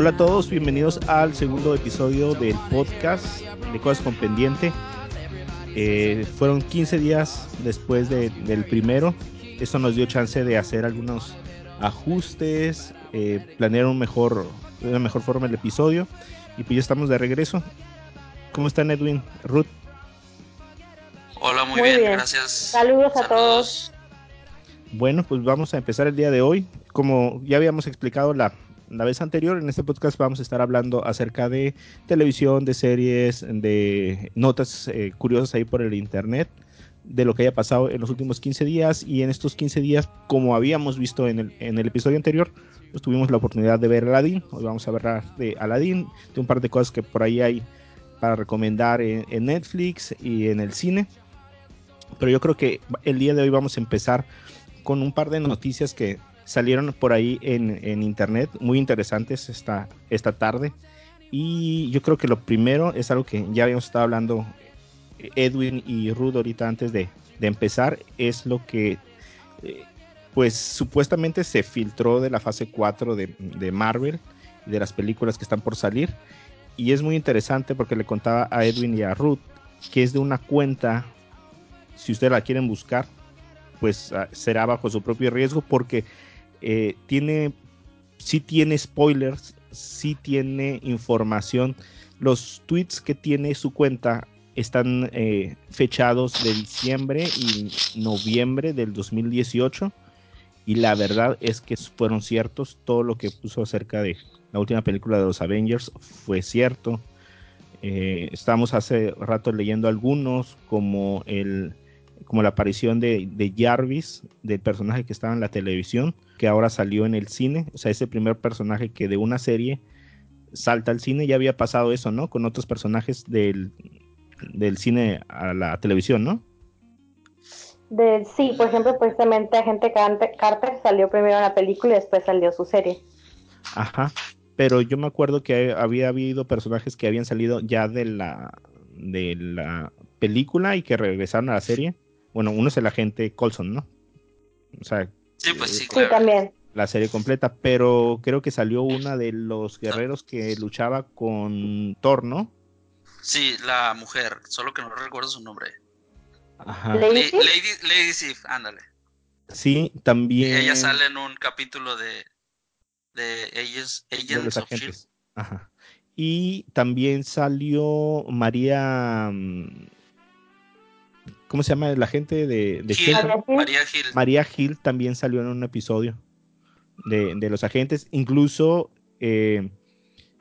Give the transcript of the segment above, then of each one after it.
Hola a todos, bienvenidos al segundo episodio del podcast de Cosas con Pendiente. Eh, fueron 15 días después del primero. Esto nos dio chance de hacer algunos ajustes, eh, planear un mejor, de una mejor forma el episodio. Y pues ya estamos de regreso. ¿Cómo están Edwin? Ruth. Hola, muy, bien, gracias. Saludos, a todos. Bueno, pues vamos a empezar el día de hoy. Como ya habíamos explicado la, la vez anterior, en este podcast vamos a estar hablando acerca de televisión, de series, de notas eh, curiosas ahí por el internet, de lo que haya pasado en los últimos 15 días. Y en estos 15 días, como habíamos visto en el, en el episodio anterior, pues tuvimos la oportunidad de ver Aladdin. Hoy vamos a ver de Aladdin, de un par de cosas que por ahí hay para recomendar en, Netflix y en el cine. Pero yo creo que el día de hoy vamos a empezar con un par de noticias que salieron por ahí en, internet, muy interesantes esta, esta tarde. Y yo creo que lo primero es algo que ya habíamos estado hablando Edwin y Ruth ahorita antes de, empezar, es lo que eh, pues supuestamente se filtró de la fase 4 de, de Marvel y de las películas que están por salir y es muy interesante porque le contaba a Edwin y a Ruth que es de una cuenta, si ustedes la quieren buscar, pues ah, será bajo su propio riesgo porque eh, tiene, sí tiene spoilers, sí tiene información. Los tweets que tiene su cuenta están eh, fechados de diciembre y noviembre del 2018 y la verdad es que fueron ciertos todo lo que puso acerca de la última película de los Avengers fue cierto. Eh, estamos hace rato leyendo algunos, como, el, como la aparición de, de, Jarvis, del personaje que estaba en la televisión, que ahora salió en el cine. O sea, ese primer personaje que de una serie salta al cine. Ya había pasado eso, ¿no? Con otros personajes del, del cine a la televisión, ¿no? De, sí, por ejemplo, precisamente Agente Carter salió primero en la película y después salió su serie. Ajá pero yo me acuerdo que había habido personajes que habían salido ya de la de la película y que regresaron a la serie. Bueno, uno es el agente Colson, ¿no? O sea, sí, pues sí, también. La serie completa, pero creo que salió una de los guerreros que luchaba con Thor, ¿no? Sí, la mujer, solo que no recuerdo su nombre. Ajá. Lady, Lady Sif, ándale. Sí, también. ella sale en un capítulo de, de ellos, de los agentes. Y también salió María. Mm, ¿Cómo se llama la gente de, de María Gil. María Gil también salió en un episodio de, de los agentes. Incluso eh,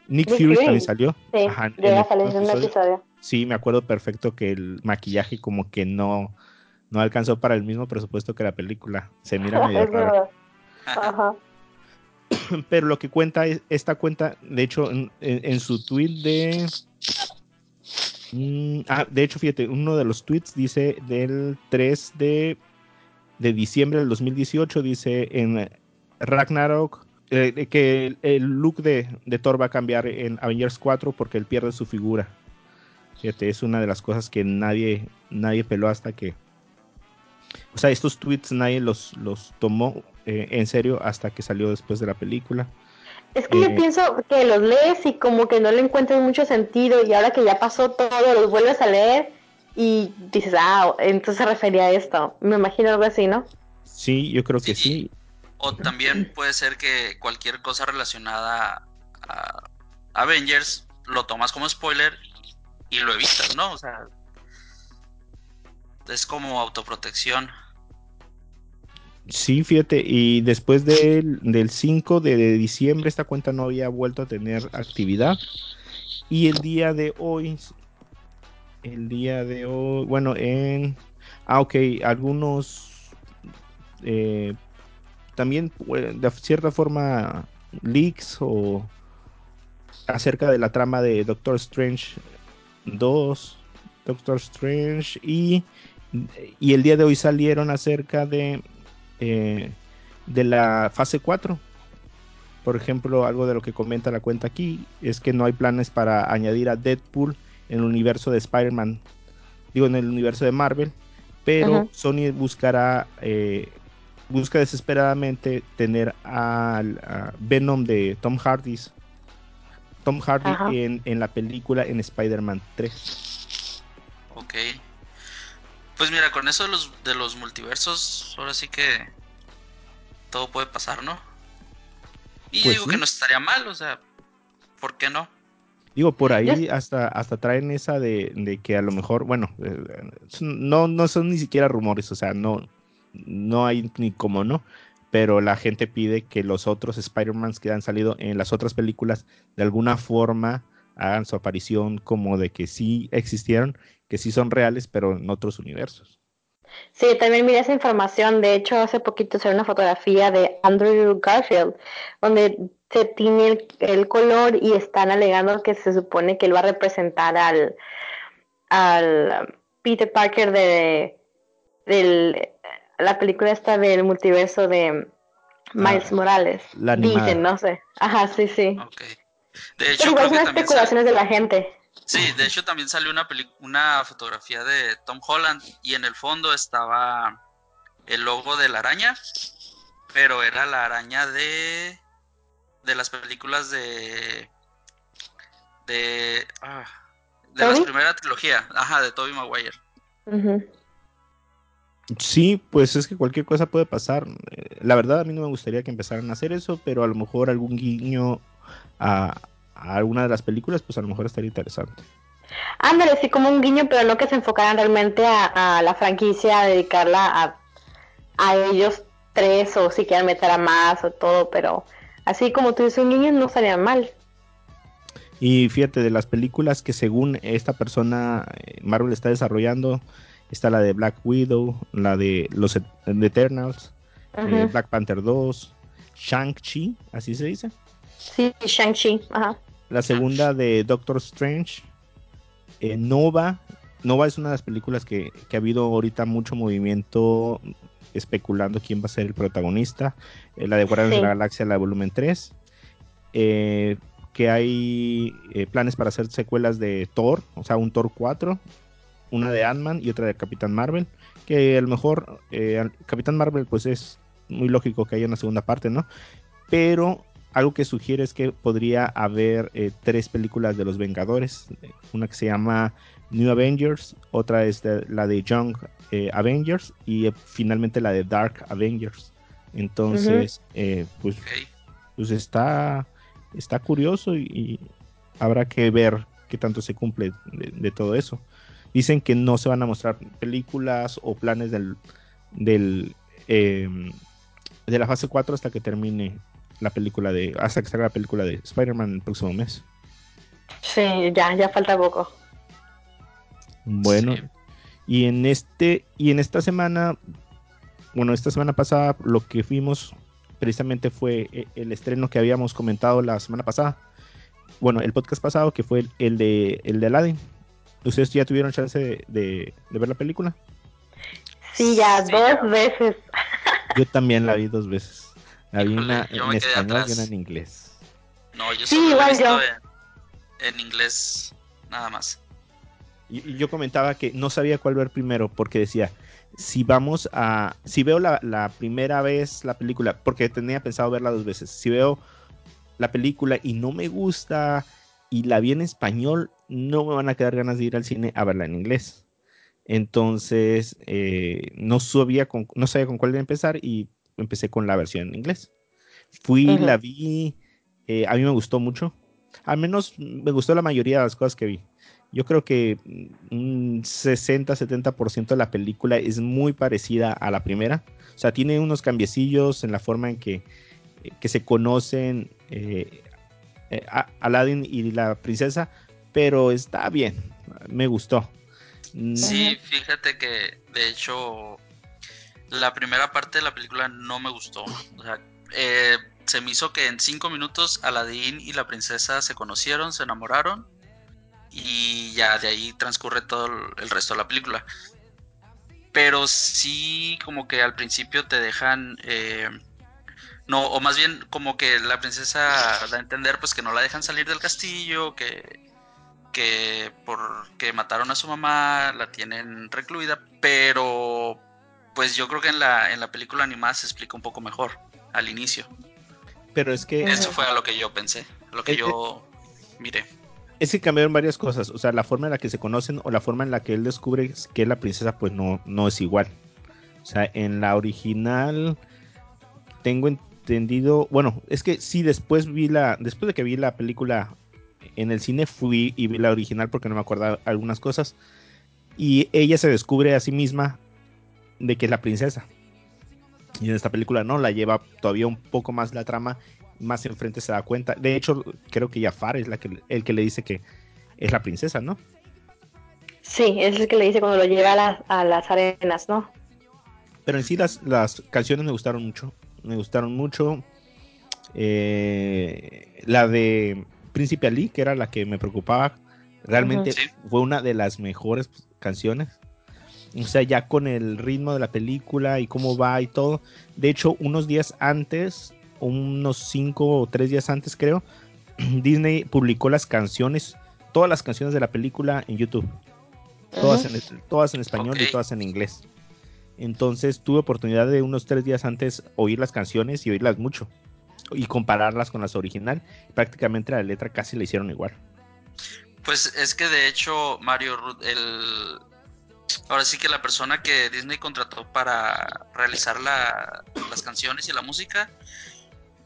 Nick, Fury, también salió. Sí, en un episodio. Sí, me acuerdo perfecto que el maquillaje como que no, no alcanzó para el mismo presupuesto que la película. Se mira medio raro. Ajá. pero lo que cuenta esta cuenta, de hecho, en, su tweet de... Mm, ah, de hecho, fíjate, uno de los tweets dice del 3 de, de diciembre del 2018, dice en Ragnarok eh, que el, look de, de, Thor va a cambiar en Avengers 4 porque él pierde su figura. Fíjate, es una de las cosas que nadie, nadie peló hasta que... O sea, estos tweets nadie los, los tomó eh, en serio hasta que salió después de la película. Es que yo eh, pienso que los lees y como que no le encuentras mucho sentido y ahora que ya pasó todo los vuelves a leer y dices, ah, entonces se refería a esto. Me imagino algo así, ¿no? Sí, yo creo que sí. O también puede ser que cualquier cosa relacionada a Avengers lo tomas como spoiler y lo evitas, ¿no? O sea, es como autoprotección. Sí, fíjate, y después del, del 5 de diciembre esta cuenta no había vuelto a tener actividad. Y el día de hoy, el día de hoy, bueno, en... Ah, ok, algunos eh, también de cierta forma leaks o acerca de la trama de Doctor Strange 2, Doctor Strange y, y el día de hoy salieron acerca de eh, de la fase 4. Por ejemplo, algo de lo que comenta la cuenta aquí es que no hay planes para añadir a Deadpool en el universo de Spider-Man, digo en el universo de Marvel, pero Sony buscará eh, busca desesperadamente tener al Venom de Tom Hardy. Tom Hardy en, en, la película en Spider-Man 3. Ok. Pues mira, con eso de los, de los multiversos, ahora sí que todo puede pasar, ¿no? Y pues digo que no estaría mal, o sea, ¿por qué no? Digo, por ahí hasta, hasta traen esa de, de que a lo mejor, bueno, eh, no, no son ni siquiera rumores, o sea, no, no hay ni cómo no, pero la gente pide que los otros Spider-Mans que han salido en las otras películas de alguna forma hagan su aparición como de que sí existieron, que sí son reales, pero en otros universos. Sí, también miré esa información. De hecho, hace poquito salió una fotografía de Andrew Garfield, donde se tiene el, color y están alegando que se supone que él va a representar al, al Peter Parker de, del la película esta del multiverso de Miles ah, Morales. Dicen, no sé. Ajá, sí, sí. De hecho, Pero son especulaciones de la gente. Sí, de hecho también salió una, una fotografía de Tom Holland y en el fondo estaba el logo de la araña, pero era la araña de de las películas de de ah, de la primera trilogía, ajá, de Tobey Maguire. Sí, pues es que cualquier cosa puede pasar. Eh, la verdad a mí no me gustaría que empezaran a hacer eso, pero a lo mejor algún guiño a, alguna de las películas, pues a lo mejor estaría interesante. Ándale, sí, como un guiño, pero no que se enfocaran realmente a, la franquicia, a dedicarla a, ellos tres o si quieren meter a más o todo, pero así como tú dices, un guiño no estaría mal. Y fíjate, de las películas que según esta persona eh, Marvel está desarrollando, está la de Black Widow, la de los Eternals, eh, Black Panther 2, Shang-Chi, así se dice. Sí, Shang-Chi, ajá. La segunda de Doctor Strange, eh, Nova. Nova es una de las películas que, ha habido ahorita mucho movimiento especulando quién va a ser el protagonista. Eh, la de Guardianes de la Galaxia, la de volumen 3. Eh, que hay planes para hacer secuelas de Thor, o sea, un Thor 4, una de Ant-Man y otra de Capitán Marvel. Que a lo mejor Capitán Marvel, pues es muy lógico que haya una segunda parte, ¿no? Pero algo que sugiere es que podría haber eh, tres películas de los Vengadores. Una que se llama New Avengers, otra es la de Young eh, Avengers y eh, finalmente la de Dark Avengers. Entonces, pues, pues está, está curioso y, habrá que ver qué tanto se cumple de, todo eso. Dicen que no se van a mostrar películas o planes del, del em, de la fase 4 hasta que termine la película de. hasta que salga la película de Spider-Man el próximo mes. Sí, ya, ya falta poco. Bueno, y en este, y en esta semana, bueno, esta semana pasada lo que fuimos precisamente fue e, el estreno que habíamos comentado la semana pasada. Bueno, el podcast pasado que fue el, de el de Aladdin. ¿Ustedes ya tuvieron chance de, ver la película? Sí, ya dos veces. Yo también la vi dos veces. Había una en español y una en inglés. No, yo solo he visto En, inglés nada más. Y, yo comentaba que no sabía cuál ver primero porque decía, si vamos a, si veo la, la, primera vez la película, porque tenía pensado verla dos veces, si veo la película y no me gusta y la vi en español, no me van a quedar ganas de ir al cine a verla en inglés. Entonces, eh, no, sabía con, no sabía con cuál empezar y empecé con la versión en inglés. Fui, la vi, eh, a mí me gustó mucho. Al menos me gustó la mayoría de las cosas que vi. Yo creo que un 60-70% de la película es muy parecida a la primera. O sea, tiene unos cambiecillos en la forma en que, que se conocen eh, eh, Aladdin y la princesa, pero está bien, me gustó. Sí, fíjate que de hecho la primera parte de la película no me gustó. O sea, eh, se me hizo que en cinco minutos Aladdin y la princesa se conocieron, se enamoraron y ya de ahí transcurre todo el resto de la película. Pero sí, como que al principio te dejan, eh, no, o más bien como que la princesa da a entender pues que no la dejan salir del castillo, que que porque mataron a su mamá la tienen recluida, pero pues yo creo que en la, en la película animada se explica un poco mejor al inicio. Pero es que... Eso fue a lo que yo pensé, lo que yo miré. Es que cambiaron varias cosas, o sea, la forma en la que se conocen o la forma en la que él descubre que es la princesa, pues no, no es igual. O sea, en la original tengo entendido, bueno, es que sí, después vi la, después de que vi la película en el cine, fui y vi la original porque no me acordaba algunas cosas. Y ella se descubre a sí misma de que es la princesa. Y en esta película no, la lleva todavía un poco más la trama más enfrente se da cuenta. De hecho, creo que Jafar es la que, el que le dice que es la princesa, ¿no? Sí, es el que le dice cuando lo lleva a, las arenas, ¿no? Pero en sí las, las canciones me gustaron mucho. Me gustaron mucho. Eh, la de Príncipe Ali, que era la que me preocupaba, realmente fue una de las mejores canciones. O sea, ya con el ritmo de la película y cómo va y todo. De hecho, unos días antes unos cinco o tres días antes creo, Disney publicó las canciones, todas las canciones de la película en YouTube. Todas, en, todas en español y todas en inglés. Entonces tuve oportunidad de unos tres días antes oír las canciones y oírlas mucho. Y compararlas con las original. Prácticamente la letra casi la hicieron igual. Pues es que de hecho, Mario, el, ahora sí que la persona que Disney contrató para realizar las canciones y la música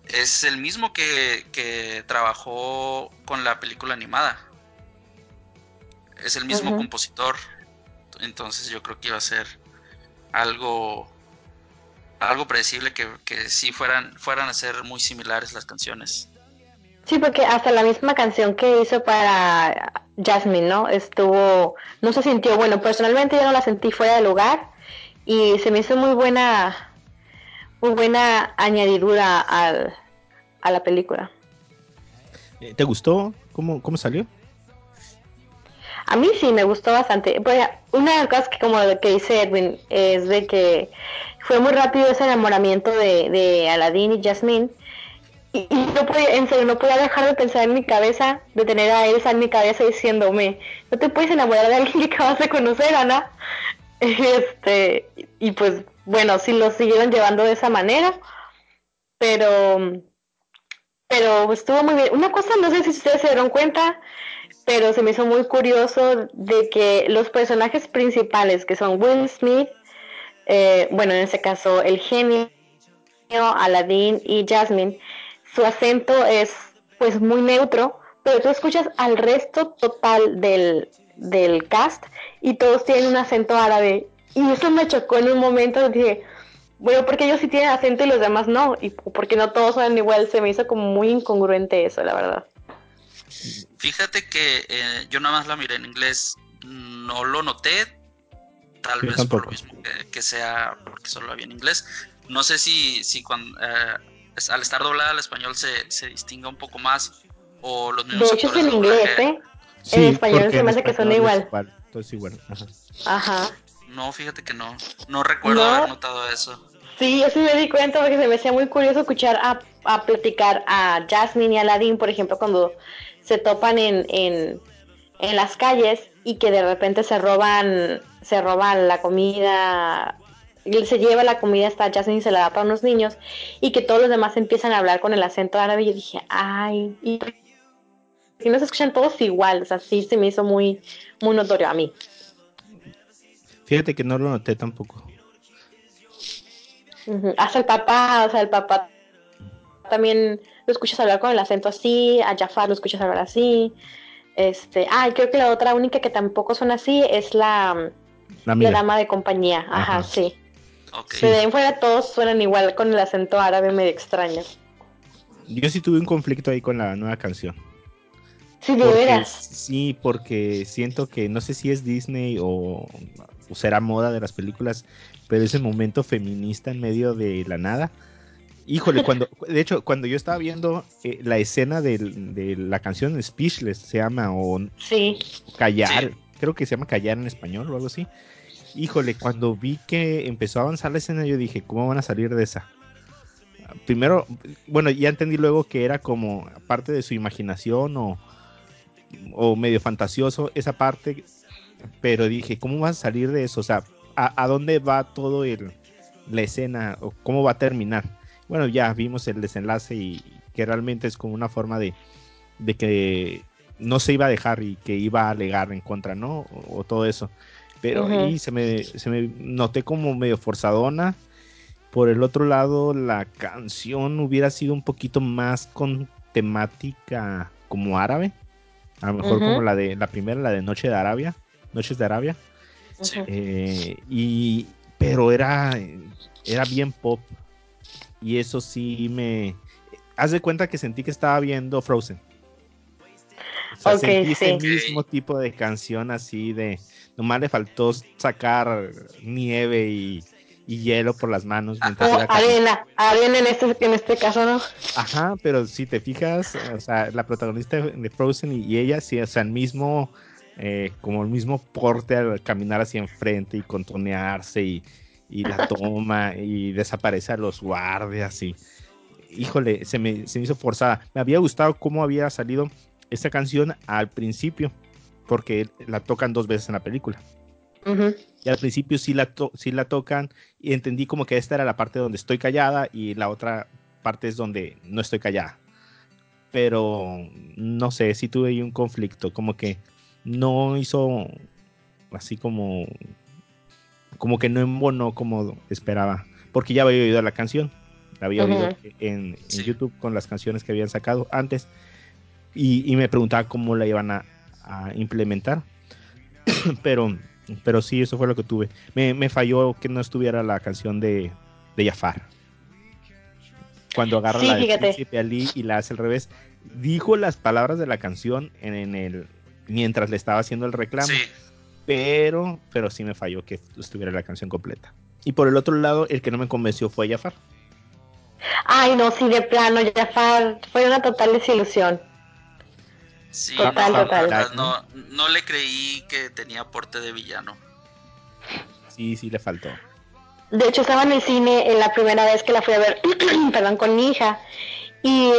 es el mismo que, trabajó con la película animada. Es el mismo compositor. Entonces yo creo que iba a ser algo algo predecible que, que sí fueran, fueran a ser muy similares las canciones. Sí, porque hasta la misma canción que hizo para Jasmine, ¿no? Estuvo, no se sintió, bueno, personalmente yo no la sentí fuera de lugar y se me hizo muy buena muy buena añadidura al, a la película. Eh, ¿Te gustó? ¿Cómo, cómo salió? A mí sí, me gustó bastante. Pues, una de las cosas que como que dice Edwin es de que fue muy rápido ese enamoramiento de, de Aladdin y Jasmine. Y, no podía, en serio, no podía dejar de pensar en mi cabeza, de tener a Elsa en mi cabeza diciéndome, no te puedes enamorar de alguien que acabas de conocer, Ana. Este, y pues bueno, sí lo siguieron llevando de esa manera, pero, pero estuvo muy bien. Una cosa, no sé si ustedes se dieron cuenta, pero se me hizo muy curioso de que los personajes principales, que son Will Smith, eh, bueno, en este caso el genio, Aladdin y Jasmine, su acento es pues muy neutro, pero tú escuchas al resto total del, del cast y todos tienen un acento árabe y eso me chocó en un momento, dije, bueno, porque ellos sí tienen acento y los demás no, y porque no todos son igual, se me hizo como muy incongruente eso, la verdad. Fíjate que eh, yo nada más la miré en inglés, no lo noté, tal vez por lo mismo que, sea porque solo había en inglés. No sé si, si cuando, eh, al estar doblada al español se, se distinga un poco más o los mismos. De hecho es en inglés, ¿eh? en español se me hace que son igual. igual. Ajá. Ajá. No, fíjate que no. No recuerdo haber notado eso. Sí, yo sí me di cuenta porque se me hacía muy curioso escuchar a, a platicar a Jasmine y a Aladdin, por ejemplo, cuando se topan en, en, en las calles y que de repente se roban, se roban la comida él se lleva la comida hasta Jasmine y se la da para unos niños y que todos los demás empiezan a hablar con el acento árabe y yo dije, ay, y si no se escuchan todos igual, o sea, sí se me hizo muy, muy notorio a mí. Fíjate que no lo noté tampoco. Hasta el papá, o sea, el papá también lo escuchas hablar con el acento así, a Jafar lo escuchas hablar así. Este, ah, creo que la otra única que tampoco son así es la, la, dama de compañía. Ajá, sí. Okay. de ahí fuera todos suenan igual con el acento árabe medio extraño. Yo sí tuve un conflicto ahí con la nueva canción. Sí, de veras. Sí, porque siento que no sé si es Disney o, será moda de las películas, pero ese momento feminista en medio de la nada. Híjole, cuando, de hecho, cuando yo estaba viendo eh, la escena de, la canción Speechless, se llama, o sí. Callar, creo que se llama Callar en español o algo así. Híjole, cuando vi que empezó a avanzar la escena, yo dije, ¿cómo van a salir de esa? Primero, bueno, ya entendí luego que era como parte de su imaginación o, o medio fantasioso esa parte, pero dije, ¿cómo vas a salir de eso? O sea, ¿a, dónde va todo el, la escena o cómo va a terminar. Bueno, ya vimos el desenlace y que realmente es como una forma de, de que no se iba a dejar y que iba a alegar en contra, ¿no? O, todo eso. Pero ahí se me, se me noté como medio forzadona. Por el otro lado, la canción hubiera sido un poquito más con temática como árabe. A lo mejor como la de la primera, la de Noche de Arabia. Noches de Arabia. Eh, y, pero era, era bien pop. Y eso sí me... Haz de cuenta que sentí que estaba viendo Frozen. O sentí ese mismo tipo de canción así de... Nomás le faltó sacar nieve y, hielo por las manos. arena, arena en este, en este caso, ¿no? Ajá, pero si te fijas, o sea, la protagonista de Frozen y, ella, sí, o sea, el mismo, eh, como el mismo porte al caminar hacia enfrente y contonearse y, y la toma y desaparece a los guardias y híjole, se me, se me hizo forzada. Me había gustado cómo había salido esta canción al principio, porque la tocan dos veces en la película. Y al principio sí la, sí la tocan y entendí como que esta era la parte donde estoy callada y la otra parte es donde no estoy callada. Pero no sé, si tuve ahí un conflicto, como que no hizo así como como que no embonó como esperaba, porque ya había oído la canción, la había oído en, YouTube con las canciones que habían sacado antes y, me preguntaba cómo la iban a, implementar, pero, pero sí, eso fue lo que tuve. Me, falló que no estuviera la canción de, de Jafar. Cuando agarra la de Príncipe Ali y la hace al revés, dijo las palabras de la canción en, el mientras le estaba haciendo el reclamo. Sí pero, pero sí me falló que estuviera la canción completa. Y por el otro lado, el que no me convenció fue Jafar. Ay, no, sí, de plano, Jafar fue una total desilusión. Sí, total, total. No, no le creí que tenía aporte de villano. Sí, sí, le faltó. De hecho, estaba en el cine en la primera vez que la fui a ver, perdón, con mi hija. Y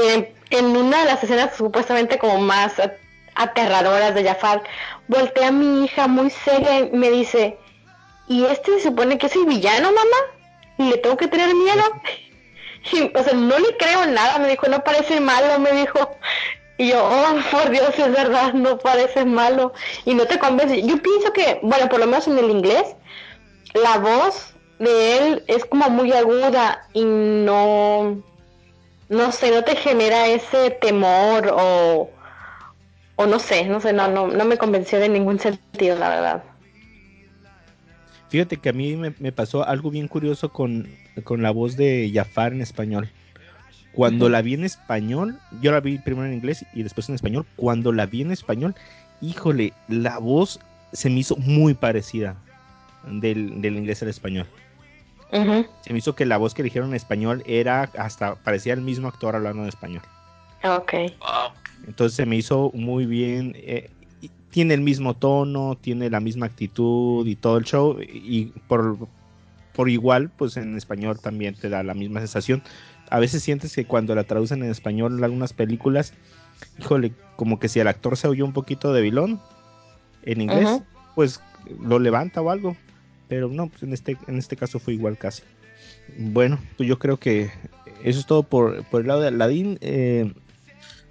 en una de las escenas supuestamente como más aterradoras de Jafar, voltea a mi hija muy seria y me dice, ¿y este se supone que es el villano, mamá? ¿Y le tengo que tener miedo? Y, o sea, no le creo nada, me dijo, no parece malo, me dijo. Y yo, oh, por Dios, es verdad, no parece malo. Y no te convence. Yo pienso que, bueno, por lo menos en el inglés, la voz de él es como muy aguda y no, no sé, no te genera ese temor o, o no sé, no sé, no, no, no me convenció de ningún sentido, la verdad. Fíjate que a mí me, pasó algo bien curioso con, la voz de Jafar en español. Cuando la vi en español, yo la vi primero en inglés y después en español. Cuando la vi en español, híjole, la voz se me hizo muy parecida del, del inglés al español. Se me hizo que la voz que dijeron en español era hasta parecía el mismo actor hablando en español. Ok. Entonces se me hizo muy bien. Eh, tiene el mismo tono, tiene la misma actitud y todo el show. Y por, por igual, pues en español también te da la misma sensación. A veces sientes que cuando la traducen en español en algunas películas, híjole, como que si el actor se oyó un poquito de vilón en inglés, pues lo levanta o algo. Pero no, pues en este, en este caso fue igual casi. Bueno, pues yo creo que eso es todo por, por el lado de Aladdin. Eh,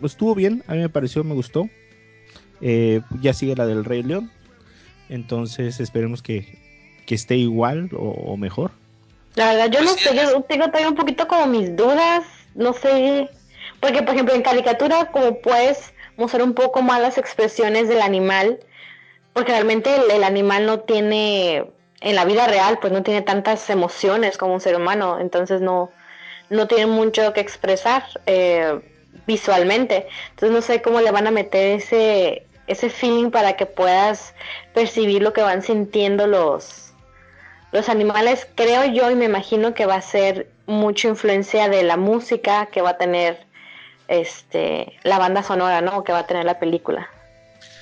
estuvo bien, a mí me pareció, me gustó. Eh, ya sigue la del Rey León. Entonces esperemos que, esté igual o, mejor. La verdad, yo no sé, yo tengo todavía un poquito como mis dudas, no sé, porque por ejemplo en caricatura como puedes mostrar un poco más las expresiones del animal, porque realmente el, animal no tiene, en la vida real, pues no tiene tantas emociones como un ser humano, entonces no, no tiene mucho que expresar. Eh, visualmente. Entonces no sé cómo le van a meter ese, ese feeling para que puedas percibir lo que van sintiendo los, los animales. Creo yo y me imagino que va a ser mucha influencia de la música que va a tener este la banda sonora, ¿no? Que va a tener la película.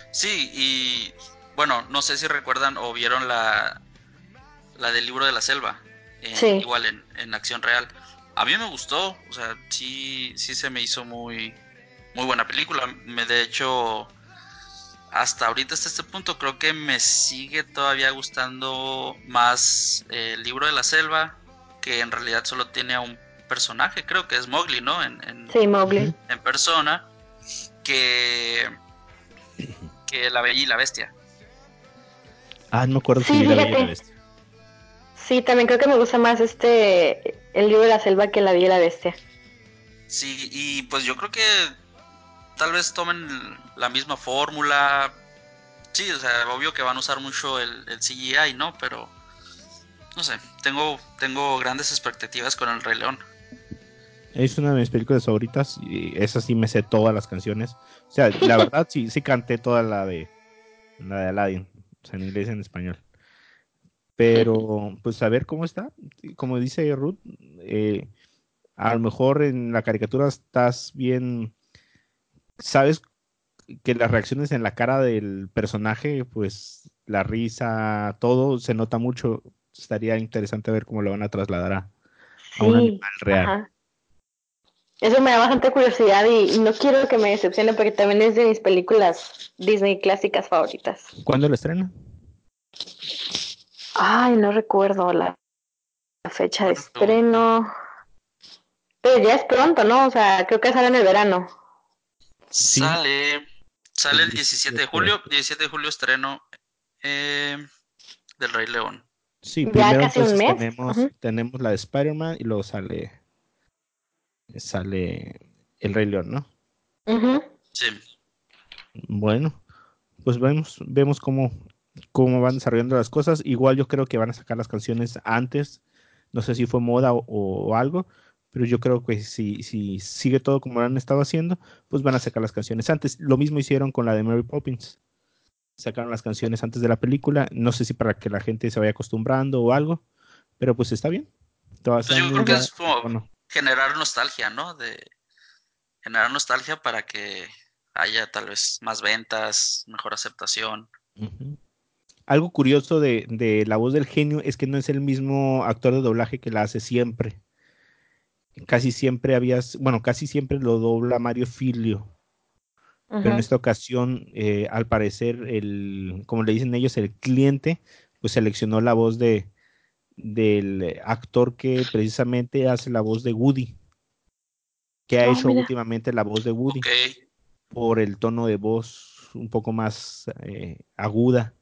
Sí, y bueno, no sé si recuerdan o vieron la, la del libro de la selva, igual en, en acción real a mí me gustó, o sea, sí, sí se me hizo muy, muy buena película. Me, de hecho, hasta ahorita, hasta este punto, creo que me sigue todavía gustando más eh, el libro de la selva que en realidad solo tiene a un personaje, creo que es Mowgli, ¿no? En, sí, Mowgli. En persona, que, que La Bella y la Bestia. Ah, no me acuerdo si La Bella y la Bestia. Sí, también creo que me gusta más este el libro de la selva que La Bella y la Bestia. Sí, y pues yo creo que tal vez tomen la misma fórmula. Sí, o sea, obvio que van a usar mucho el, CGI, ¿no? Pero no sé, tengo, tengo grandes expectativas con El Rey León. Es una de mis películas favoritas y esa sí me sé todas las canciones. O sea, la verdad sí, sí canté toda la de la de Aladdin, o sea, en inglés y en español. Pero, pues a ver cómo está. Como dice Ruth, eh, a lo mejor en la caricatura estás bien, sabes que las reacciones en la cara del personaje, pues la risa, todo se nota mucho. Estaría interesante ver cómo lo van a trasladar a, un animal real. Eso me da bastante curiosidad y, no quiero que me decepcione porque también es de mis películas Disney clásicas favoritas. ¿Cuándo lo estrena? Ay, no recuerdo la, fecha de estreno. Pero ya es pronto, ¿no? O sea, creo que sale en el verano. Sale, sale el 17 de julio. 17 de julio estreno eh, del Rey León. Sí, primero Tenemos, tenemos la de Spider-Man y luego sale sale el Rey León, ¿no? Sí. Bueno, pues vemos, vemos cómo, cómo van desarrollando las cosas. Igual yo creo que van a sacar las canciones antes. No sé si fue moda o, algo, pero yo creo que si, si sigue todo como lo han estado haciendo, pues van a sacar las canciones antes. Lo mismo hicieron con la de Mary Poppins. Sacaron las canciones antes de la película. No sé si para que la gente se vaya acostumbrando o algo, pero pues está bien. Pues yo creo que es como, generar nostalgia, ¿no? De generar nostalgia para que haya tal vez más ventas, mejor aceptación. Algo curioso de, la voz del genio es que no es el mismo actor de doblaje que la hace siempre. Casi siempre habías, bueno, casi siempre lo dobla Mario Filio. Pero en esta ocasión, eh, al parecer, el, como le dicen ellos, el cliente, pues seleccionó la voz de, del actor que precisamente hace la voz de Woody, que ha oh, hecho últimamente la voz de Woody, por el tono de voz un poco más eh, aguda.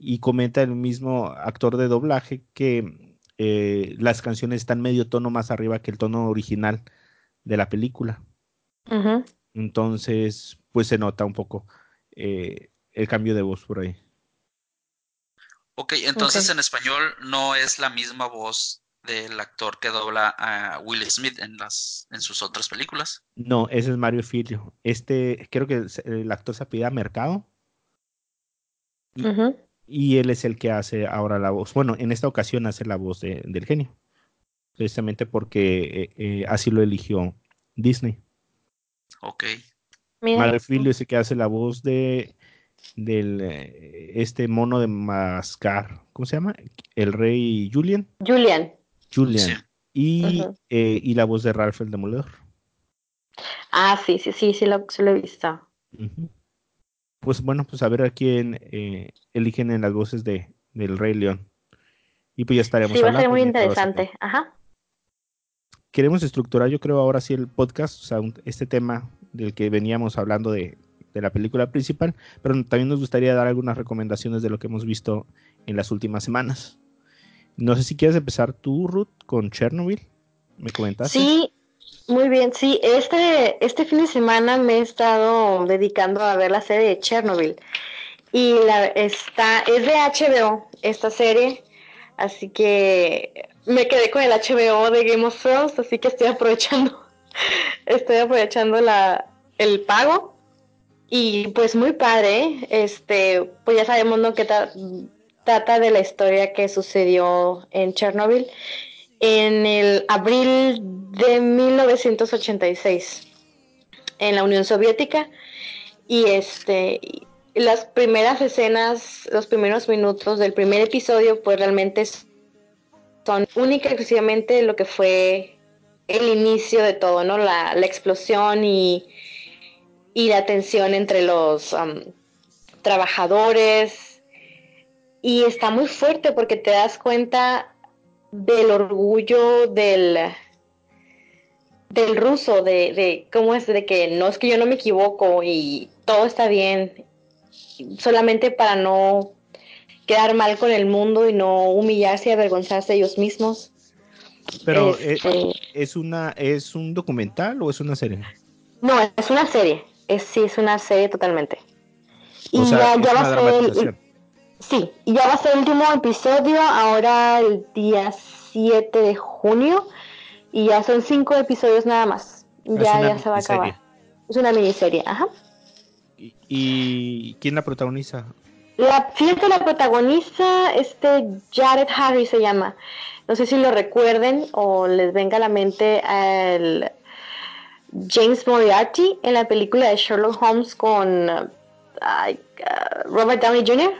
Y comenta el mismo actor de doblaje que eh, las canciones están medio tono más arriba que el tono original de la película. Entonces, pues se nota un poco eh, el cambio de voz por ahí. Ok, entonces en español no es la misma voz del actor que dobla a Will Smith en las en sus otras películas. No, ese es Mario Filio. Este, creo que el actor se apellida Mercado. Y, él es el que hace ahora la voz. Bueno, en esta ocasión hace la voz del genio. Precisamente porque eh, eh, así lo eligió Disney. Ok. Mario Filio es el que hace la voz de del eh, este mono de mascar, ¿cómo se llama? El rey Julian. Julian. Julian. Y, eh, y la voz de Ralph el Demoledor. Ah, sí, sí, sí, sí lo, lo he visto. Pues bueno, pues a ver a quién eh, eligen en las voces de, del Rey León. Y pues ya estaremos. Sí, va a ser muy interesante. Ajá. Queremos estructurar, yo creo, ahora sí el podcast, o sea, este tema del que veníamos hablando de de la película principal, pero también nos gustaría dar algunas recomendaciones de lo que hemos visto en las últimas semanas. No sé si quieres empezar tú, Ruth, con Chernobyl. ¿Me comentaste? Sí, muy bien. Sí, este, este fin de semana me he estado dedicando a ver la serie de Chernobyl. Y la, está, es de HBO, esta serie. Así que me quedé con el HBO de Game of Thrones, así que estoy aprovechando, estoy aprovechando la, el pago y pues muy padre, este, pues ya sabemos ¿no? que trata de la historia que sucedió en Chernobyl en el abril de 1986 en la Unión Soviética y este las primeras escenas, los primeros minutos del primer episodio pues realmente son única y exclusivamente lo que fue el inicio de todo, ¿no? La, la explosión y y la tensión entre los trabajadores. Y está muy fuerte porque te das cuenta del orgullo del del ruso, de, de cómo es de que no es que yo no me equivoco y todo está bien, solamente para no quedar mal con el mundo y no humillarse y avergonzarse ellos mismos. Pero este, ¿es, una es un documental o es una serie? No, es una serie. Es, sí, es una serie totalmente. Y ya, va a ser sí, ya va a ser el último episodio ahora el día 7 de junio y ya son cinco episodios nada más. Ya, ya se va a acabar. Es una miniserie, ajá. ¿Y, quién la protagoniza? La, fíjate, la protagoniza este Jared Harris se llama. No sé si lo recuerden o les venga a la mente el James Moriarty en la película de Sherlock Holmes con uh, Robert Downey Jr.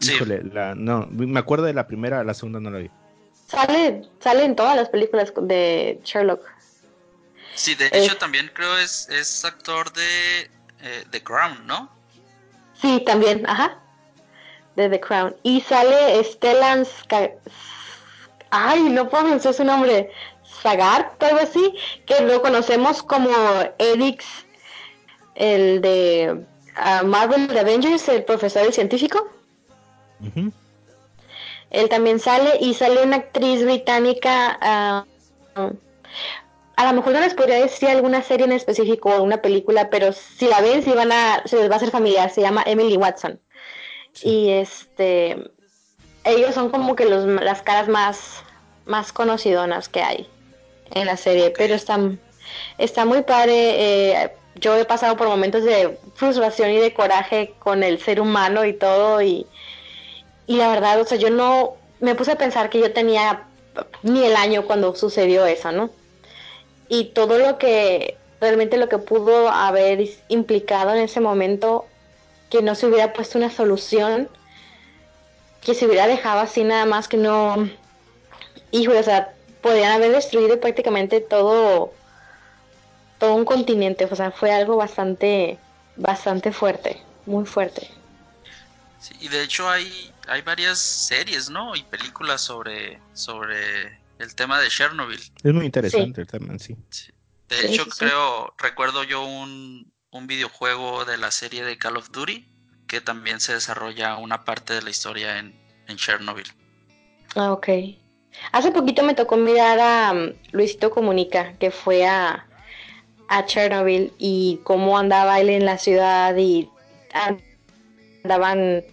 Sí. no, me acuerdo de la primera, la segunda no la vi. Sale, sale en todas las películas de Sherlock. Sí, de hecho también creo es, es actor de eh, The Crown, ¿no? Sí, también, ajá. De The Crown. Y sale Stellan Ay, no puedo pronunciar su nombre. Sagart, algo así, que lo conocemos como Edix, el de ah, Marvel de Avengers, el profesor y científico. Él también sale y sale una actriz británica. Ah, a lo mejor no les podría decir alguna serie en específico o una película, pero si la ven, si van a, se les va a hacer familiar. Se llama Emily Watson. Y este, ellos son como que los, las caras más, más conocidonas que hay en la serie, pero está, está muy padre. Eh, yo he pasado por momentos de frustración y de coraje con el ser humano y todo, y, y la verdad, o sea, yo no me puse a pensar que yo tenía ni el año cuando sucedió eso, ¿no? Y todo lo que, realmente lo que pudo haber implicado en ese momento, que no se hubiera puesto una solución, que se hubiera dejado así nada más que no, hijo, o sea, podrían haber destruido prácticamente todo, todo un continente, o sea, fue algo bastante, bastante fuerte, muy fuerte. Sí, y de hecho hay, hay varias series, ¿no? Y películas sobre, sobre el tema de Chernobyl. Es muy interesante el tema, sí. De hecho, creo, recuerdo yo un, un videojuego de la serie de Call of Duty que también se desarrolla una parte de la historia en, en Chernobyl. Ah, ok. Hace poquito me tocó mirar a um, Luisito Comunica, que fue a, a Chernobyl y cómo andaba él en la ciudad y andaban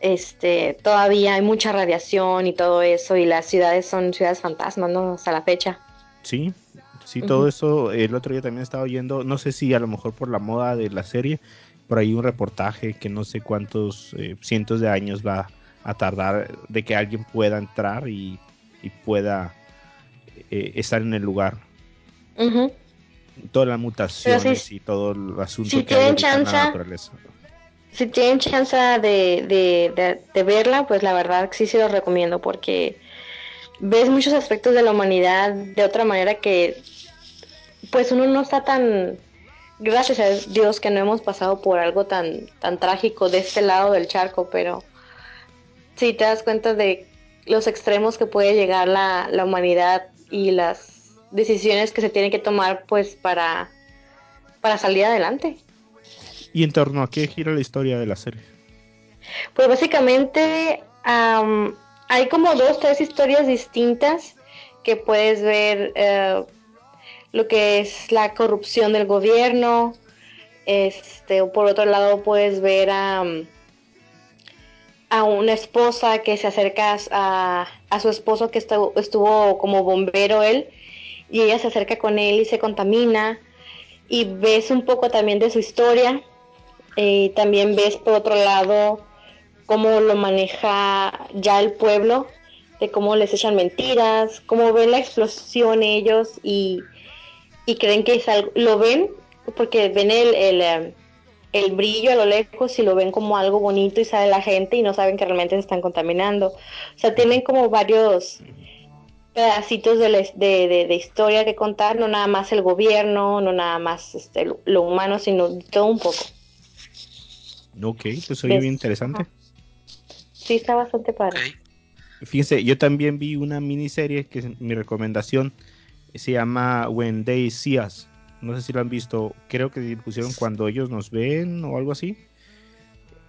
este todavía hay mucha radiación y todo eso y las ciudades son ciudades fantasmas, ¿no? Hasta la fecha. Sí, sí, todo eso el otro día también estaba oyendo, no sé si a lo mejor por la moda de la serie, por ahí un reportaje que no sé cuántos eh, cientos de años va a tardar de que alguien pueda entrar y y pueda eh, estar en el lugar. Todas las mutaciones y todo el asunto si que tienen chance, Si tienen chance de, de, verla, pues la verdad sí se lo recomiendo porque ves muchos aspectos de la humanidad de otra manera que pues uno no está tan gracias a Dios que no hemos pasado por algo tan tan trágico de este lado del charco, pero si te das cuenta de los extremos que puede llegar la, la humanidad y las decisiones que se tienen que tomar pues para, para salir adelante. ¿Y en torno a qué gira la historia de la serie? Pues básicamente hay como dos, tres historias distintas que puedes ver eh, lo que es la corrupción del gobierno, este, por otro lado puedes ver a a una esposa que se acerca a, a su esposo que estuvo, estuvo como bombero él y ella se acerca con él y se contamina y ves un poco también de su historia eh, también ves por otro lado cómo lo maneja ya el pueblo de cómo les echan mentiras cómo ven la explosión ellos y, y creen que es algo lo ven porque ven el, el eh, el brillo a lo lejos y lo ven como algo bonito y sale la gente y no saben que realmente se están contaminando. O sea, tienen como varios pedacitos de, de, de, historia que contar, no nada más el gobierno, no nada más este, lo, humano, sino todo un poco. Ok, pues oye bien interesante. Sí, está bastante padre. fíjense, yo también vi una miniserie que es mi recomendación. Se llama When They See Us. No sé si lo han visto. Creo que pusieron Cuando ellos nos ven o algo así.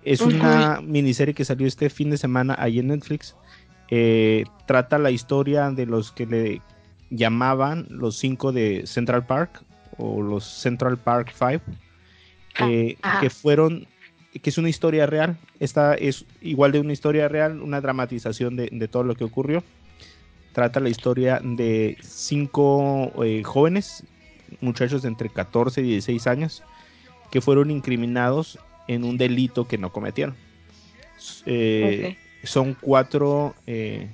Es una miniserie que salió este fin de semana ahí en Netflix. Eh, trata la historia de los que le llamaban los cinco de Central Park o los Central Park Five, Ah, que fueron, que es una historia real. Esta es igual de una historia real, una dramatización de, de todo lo que ocurrió. Trata la historia de cinco eh, jóvenes, muchachos de entre 14 y 16 años, que fueron incriminados en un delito que no cometieron. Eh, Son cuatro, eh,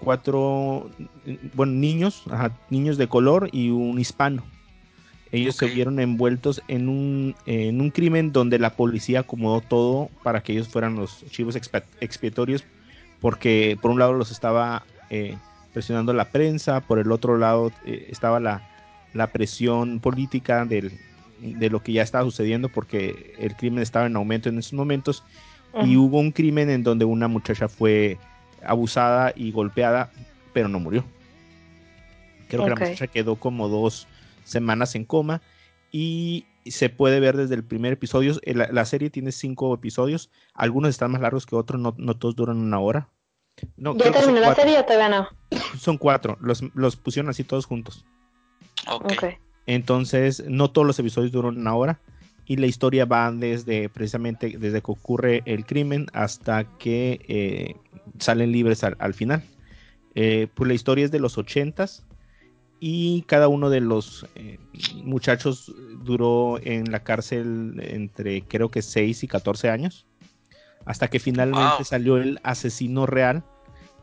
cuatro, bueno, niños, ajá, niños de color y un hispano. Ellos se vieron envueltos en un, en un crimen donde la policía acomodó todo para que ellos fueran los chivos expiatorios, porque por un lado los estaba eh, presionando la prensa, por el otro lado eh, estaba la, la presión política del, de lo que ya estaba sucediendo, porque el crimen estaba en aumento en esos momentos, y hubo un crimen en donde una muchacha fue abusada y golpeada, pero no murió. Creo que la muchacha quedó como dos semanas en coma y se puede ver desde el primer episodio. Eh, La, la serie tiene cinco episodios, algunos están más largos que otros, no, no todos duran una hora. No, ¿Ya terminó la cuatro. serie o todavía no? Son cuatro, los, los pusieron así todos juntos. Entonces, no todos los episodios duran una hora y la historia va desde precisamente desde que ocurre el crimen hasta que eh, salen libres al, al final. Eh, pues la historia es de los ochentas y cada uno de los eh, muchachos duró en la cárcel entre creo que 6 y 14 años hasta que finalmente Wow. salió el asesino real,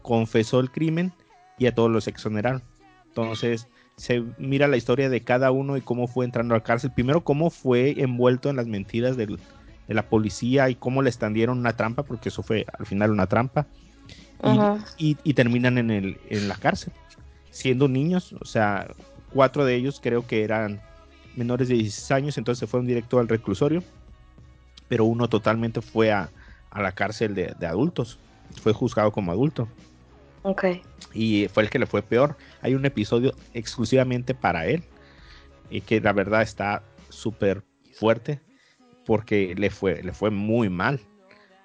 confesó el crimen y a todos los exoneraron. Entonces se mira la historia de cada uno y cómo fue entrando a la cárcel. Primero, cómo fue envuelto en las mentiras del- de la policía y cómo le estandieron una trampa, porque eso fue al final una trampa. Y- y terminan en, el, en la cárcel, siendo niños. O sea, cuatro de ellos creo que eran menores de 16 años, entonces se fueron directo al reclusorio. Pero uno totalmente fue a, a la cárcel de, de adultos. Fue juzgado como adulto Ok. y fue el que le fue peor. Hay un episodio exclusivamente para él y que la verdad está súper fuerte porque le fue, le fue muy mal.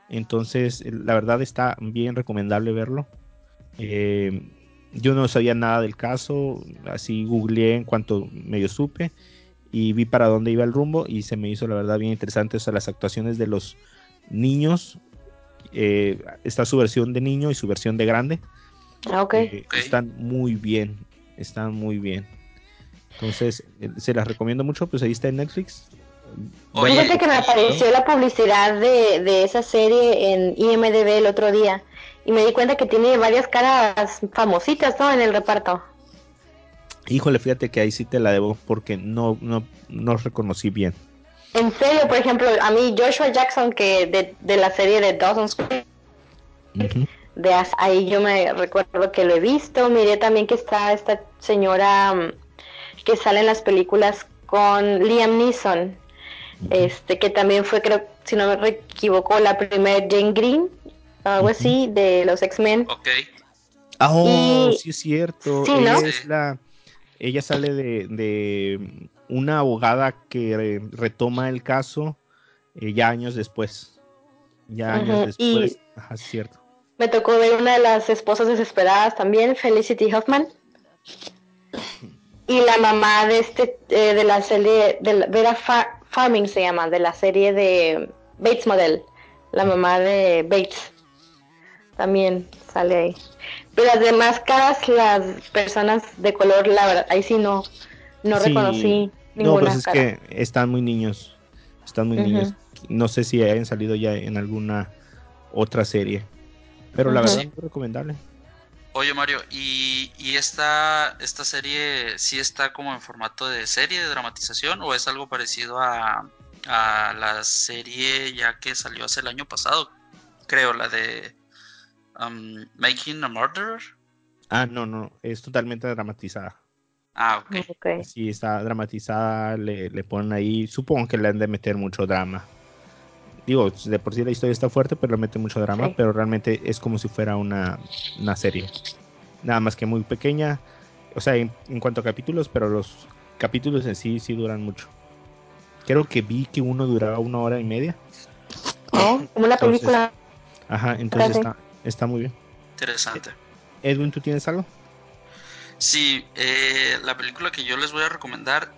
Entonces, la verdad está bien recomendable verlo. Eh, yo no sabía nada del caso, así googleé en cuanto medio supe y vi para dónde iba el rumbo y se me hizo la verdad bien interesante. O sea, las actuaciones de los niños, eh, está su versión de niño y su versión de grande. Ah, ok. Eh. Están muy bien, están muy bien. Entonces, eh, se las recomiendo mucho, pues ahí está en Netflix. Oye, Fíjate que me ¿y- apareció la publicidad de, de esa serie en IMDB el otro día y me di cuenta que tiene varias caras famositas, ¿no? En el reparto. Híjole, fíjate que ahí sí te la debo porque no, no, no reconocí bien. En serio, por ejemplo, a mí Joshua Jackson, que de, de la serie de Dawson's Creek, de ahí yo me recuerdo que lo he visto. Miré también que está esta señora mm, que sale en las películas con Liam Neeson, este que también fue, creo, si no me equivoco, la primera Jane Green, algo así, de los X-Men. Ok. Ah, oh, Y- sí es cierto. Sí, ella ¿no? es la, ella sale de, de una abogada que retoma el caso eh, ya años después. Ya años Ujú, y- después. Ajá, es cierto. Me tocó ver una de las esposas desesperadas también, Felicity Huffman. Y la mamá de este, eh, de la serie, de la- Vera Fa- Farming se llama, de la serie de Bates Model. La mamá de Bates. También sale ahí. Pero las demás caras, las personas de color, la verdad, ahí sí no, no Sí. reconocí No, ninguna pues es cara. que están muy niños. Están muy niños. No sé si hayan salido ya en alguna otra serie. Pero la verdad, muy recomendable. Oye Mario, ¿y, y esta, esta serie sí está como en formato de serie de dramatización o es algo parecido a, a la serie ya que salió hace el año pasado? Creo, la de um, Making a Murderer. Ah, no, no. Es totalmente dramatizada. Ah, ok. Ok. Sí, está dramatizada. Le, le ponen ahí. Supongo que le han de meter mucho drama. digo, de por sí la historia está fuerte, pero le mete mucho drama, pero realmente es como si fuera una, una serie. Nada más que muy pequeña, o sea, en, cuanto a capítulos, pero los capítulos en sí sí duran mucho. Creo que vi que uno duraba una hora y media. Oh, como la película. ajá, entonces está, está muy bien. Interesante. Edwin, ¿tú tienes algo? Sí, eh, la película que yo les voy a recomendar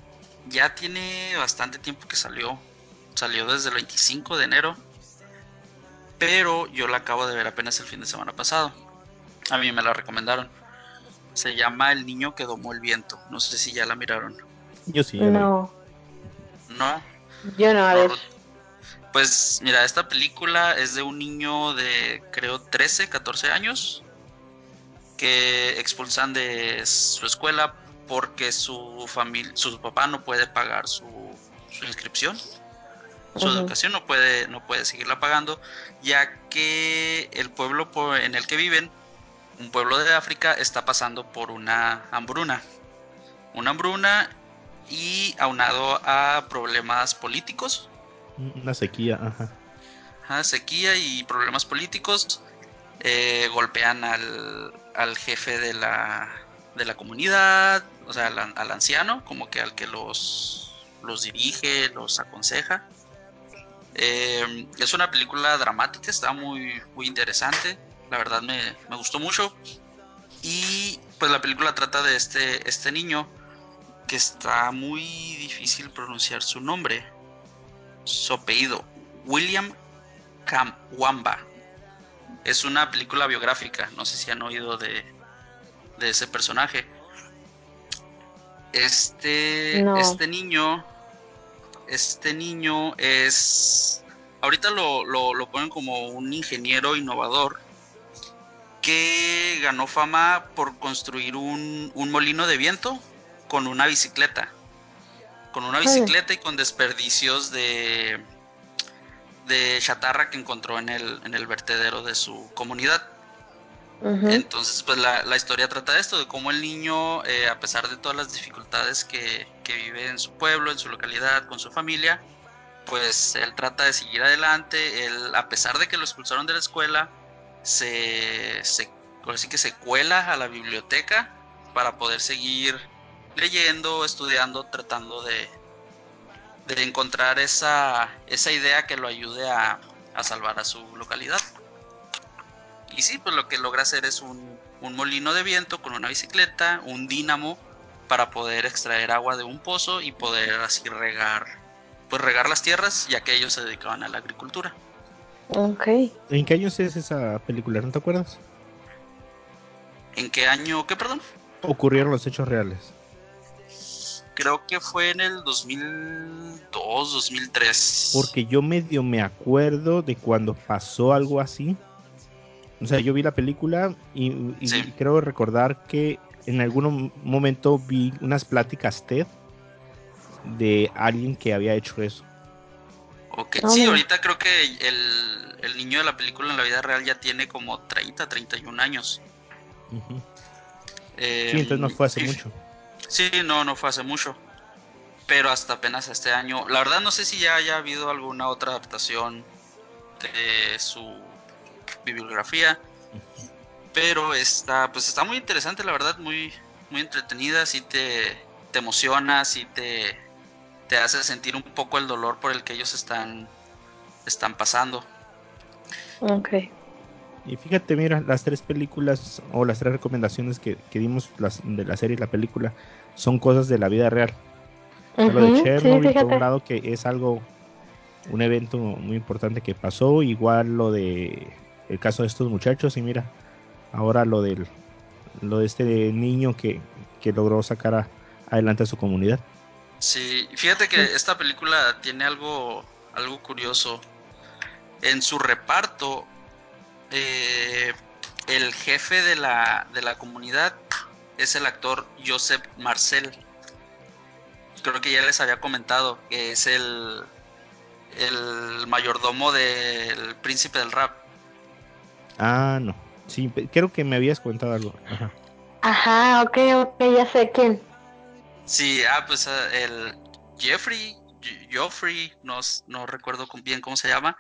ya tiene bastante tiempo que salió. Salió desde el 25 de enero. Pero yo la acabo de ver apenas el fin de semana pasado. A mí me la recomendaron. Se llama El niño que domó el viento. No sé si ya la miraron. Yo sí. no. ¿No? Yo no, a ver. Pues mira, esta película es de un niño de creo 13, 14 años que expulsan de su escuela porque su familia, su papá no puede pagar su, inscripción, su educación no puede, no puede seguirla pagando, ya que el pueblo en el que viven, un pueblo de África, está pasando por una hambruna. Una hambruna y aunado a problemas políticos. Una sequía, ajá. sequía y problemas políticos. Eh, golpean al, al jefe de la, de la comunidad, o sea, al, anciano, como que al que los, los dirige, los aconseja. Eh, es una película dramática, está muy, muy interesante, la verdad me, gustó mucho. Y pues la película trata de este, este niño que está muy difícil pronunciar su nombre, su apellido, William Wamba es una película biográfica. No sé si han oído de, de ese personaje. Este, este niño, este niño es, ahorita lo, lo, ponen como un ingeniero innovador que ganó fama por construir un, un molino de viento con una bicicleta. Con una bicicleta y con desperdicios de, de chatarra que encontró en el, en el vertedero de su comunidad. Entonces, pues la, historia trata de esto, de cómo el niño, eh, a pesar de todas las dificultades que, vive en su pueblo, en su localidad, con su familia, pues él trata de seguir adelante. Él, a pesar de que lo expulsaron de la escuela, se, se, que se cuela a la biblioteca para poder seguir leyendo, estudiando, tratando de, de encontrar esa, esa idea que lo ayude a, salvar a su localidad. Y sí, pues lo que logra hacer es un, molino de viento con una bicicleta, un dínamo para poder extraer agua de un pozo y poder así regar, pues regar las tierras, ya que ellos se dedicaban a la agricultura. Ok. ¿En qué años es esa película? ¿No te acuerdas? ¿En qué año? ¿Qué, perdón? Ocurrieron los hechos reales creo que fue en el 2002, 2003. Porque yo medio me acuerdo de cuando pasó algo así. O sea, yo vi la película y, creo recordar que en algún momento vi unas pláticas TED de alguien que había hecho eso. Ok, sí, ahorita creo que el, niño de la película en la vida real ya tiene como 30, 31 años. sí, entonces no fue hace mucho. Sí, no, no fue hace mucho. Pero hasta apenas este año. La verdad no sé si ya haya habido alguna otra adaptación de su bibliografía. Pero está, pues está muy interesante, la verdad, muy, muy entretenida. Sí te, te emociona, sí te, te hace sentir un poco el dolor por el que ellos están, están pasando. Ok. Y fíjate, mira, las tres películas o las tres recomendaciones que, dimos las, de la serie y la película son cosas de la vida real. lo de Chernobyl, por un lado, que es algo, un evento muy importante que pasó, igual lo de el caso de estos muchachos, y mira, ahora lo del lo de este niño que, que logró sacar adelante a su comunidad. Sí, fíjate que esta película tiene algo, algo curioso. En su reparto eh, el jefe de la, de la comunidad es el actor Joseph Marcel. Creo que ya les había comentado que es el, el mayordomo del príncipe del rap. Ah, no. Sí, creo que me habías contado algo. Ajá. Ajá, ok, ok, ya sé quién. Sí, ah, pues ah, el Jeffrey, Joffrey, no, no recuerdo bien cómo se llama,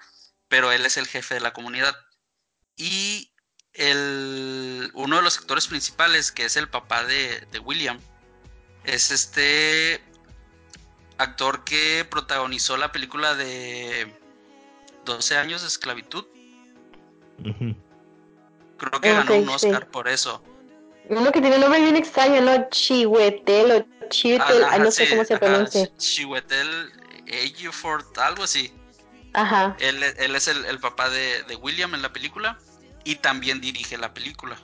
pero él es el jefe de la comunidad. Y el, uno de los actores principales, que es el papá de, William, es este actor que protagonizó la película de 12 años de esclavitud. Creo que ganó un Oscar por eso. Uno que tiene un nombre bien extraño, ¿no? Chihuetel o Chihuetel, no sé cómo se pronuncia. Chihuetel Ejiofor, algo así. Ajá. Él, él es el, el papá de, de, William en la película y también dirige la película.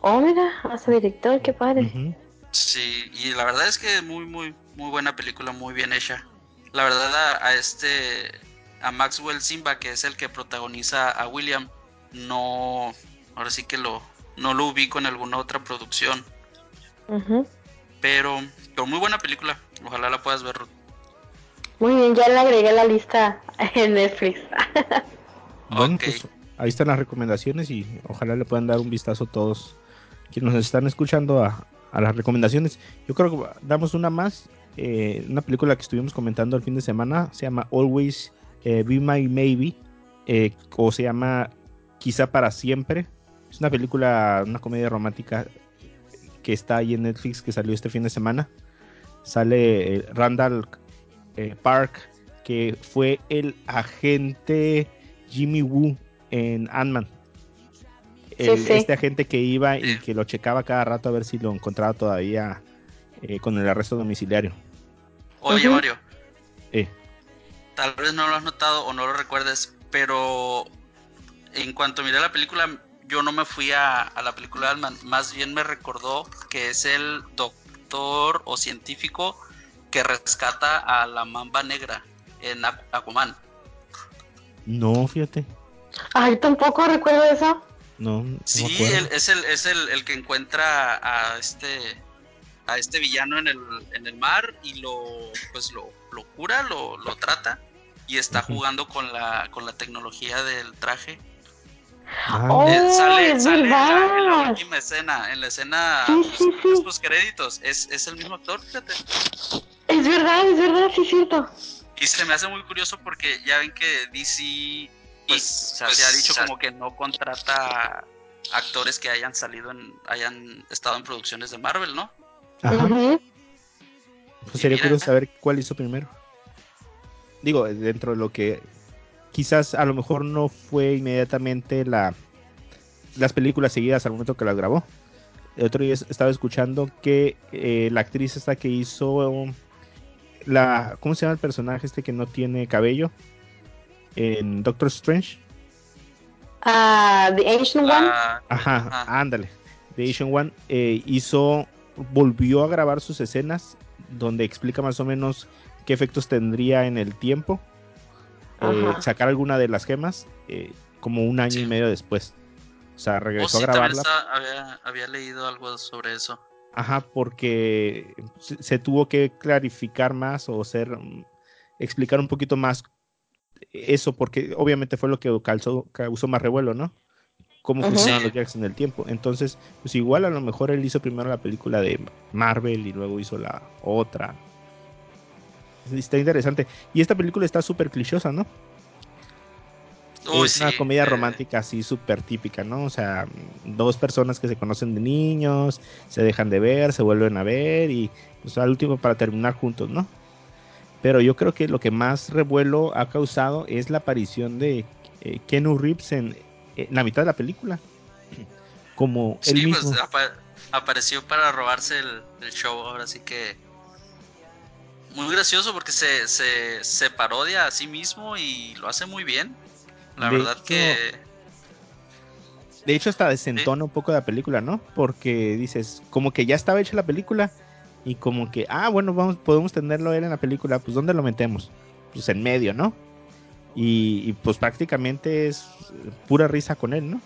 Oh, mira, hace director, qué padre. Sí, y la verdad es que muy, muy, muy buena película, muy bien hecha. La verdad a, a este, a Maxwell Simba, que es el que protagoniza a William, no, ahora sí que lo, no lo ubico en alguna otra producción. pero, pero muy buena película. Ojalá la puedas ver, Muy bien, ya la agregué a la lista en Netflix. pues ahí están las recomendaciones y ojalá le puedan dar un vistazo a todos quienes nos están escuchando a, las recomendaciones. Yo creo que damos una más. Eh, una película que estuvimos comentando el fin de semana se llama Always eh, Be My Maybe eh, o se llama Quizá para siempre es una película, una comedia romántica que está ahí en Netflix que salió este fin de semana. Sale Randall Park, que fue el agente Jimmy Woo en Ant-Man. Este agente que iba y que lo checaba cada rato a ver si lo encontraba todavía eh, con el arresto domiciliario. Oye, Mario. Tal vez no lo has notado o no lo recuerdes, pero en cuanto miré la película yo no me fui a, la película de Alman, más bien me recordó que es el doctor o científico que rescata a la mamba negra en Aquaman. No, fíjate. Ay, tampoco recuerdo eso. No. sí, es el es el, que encuentra a este a este villano en el, en el mar y lo pues lo, lo cura, lo, lo trata y está jugando con la con la tecnología del traje Ah. Oh, sale, en, la, última escena, en la escena sí, los créditos. Es, es el mismo actor, fíjate. Es verdad, es verdad, sí, cierto. Y se me hace muy curioso porque ya ven que DC, pues, se ha pues, dicho como que no contrata actores que hayan salido en, hayan estado en producciones de Marvel, ¿no? Ajá. Pues sería curioso saber cuál hizo primero. Digo, dentro de lo que quizás a lo mejor no fue inmediatamente la, las películas seguidas al momento que las grabó. El otro día estaba escuchando que eh, la actriz esta que hizo la ¿cómo se llama el personaje este que no tiene cabello? En Doctor Strange. Ah, The Ancient One. Ah, ajá, ándale. The Ancient One eh, hizo volvió a grabar sus escenas donde explica más o menos qué efectos tendría en el tiempo eh, sacar alguna de las gemas eh, como un año y medio después. O sea, regresó oh, a grabarla. había, leído algo sobre eso. Ajá, porque se, tuvo que clarificar más o ser mm, explicar un poquito más eso, porque obviamente fue lo que causó, causó más revuelo, ¿no? Cómo funcionan los Jacks en el tiempo. Entonces, pues igual a lo mejor él hizo primero la película de Marvel y luego hizo la otra Está interesante. Y esta película está súper clichosa, ¿no? es una comedia eh. romántica así súper típica, ¿no? O sea, dos personas que se conocen de niños, se dejan de ver, se vuelven a ver y pues al último para terminar juntos, ¿no? Pero yo creo que lo que más revuelo ha causado es la aparición de eh, Kenu Reeves en, la mitad de la película. Como él sí, pues, mismo. apareció para robarse el, el show, ahora sí que muy gracioso porque se, se, se, parodia a sí mismo y lo hace muy bien. La verdad que... De hecho, hasta desentona un poco la película, ¿no? Porque dices, como que ya estaba hecha la película y como que, ah, bueno, vamos, podemos tenerlo él en la película, pues ¿dónde lo metemos? Pues en medio, ¿no? Y, y pues prácticamente es pura risa con él, ¿no?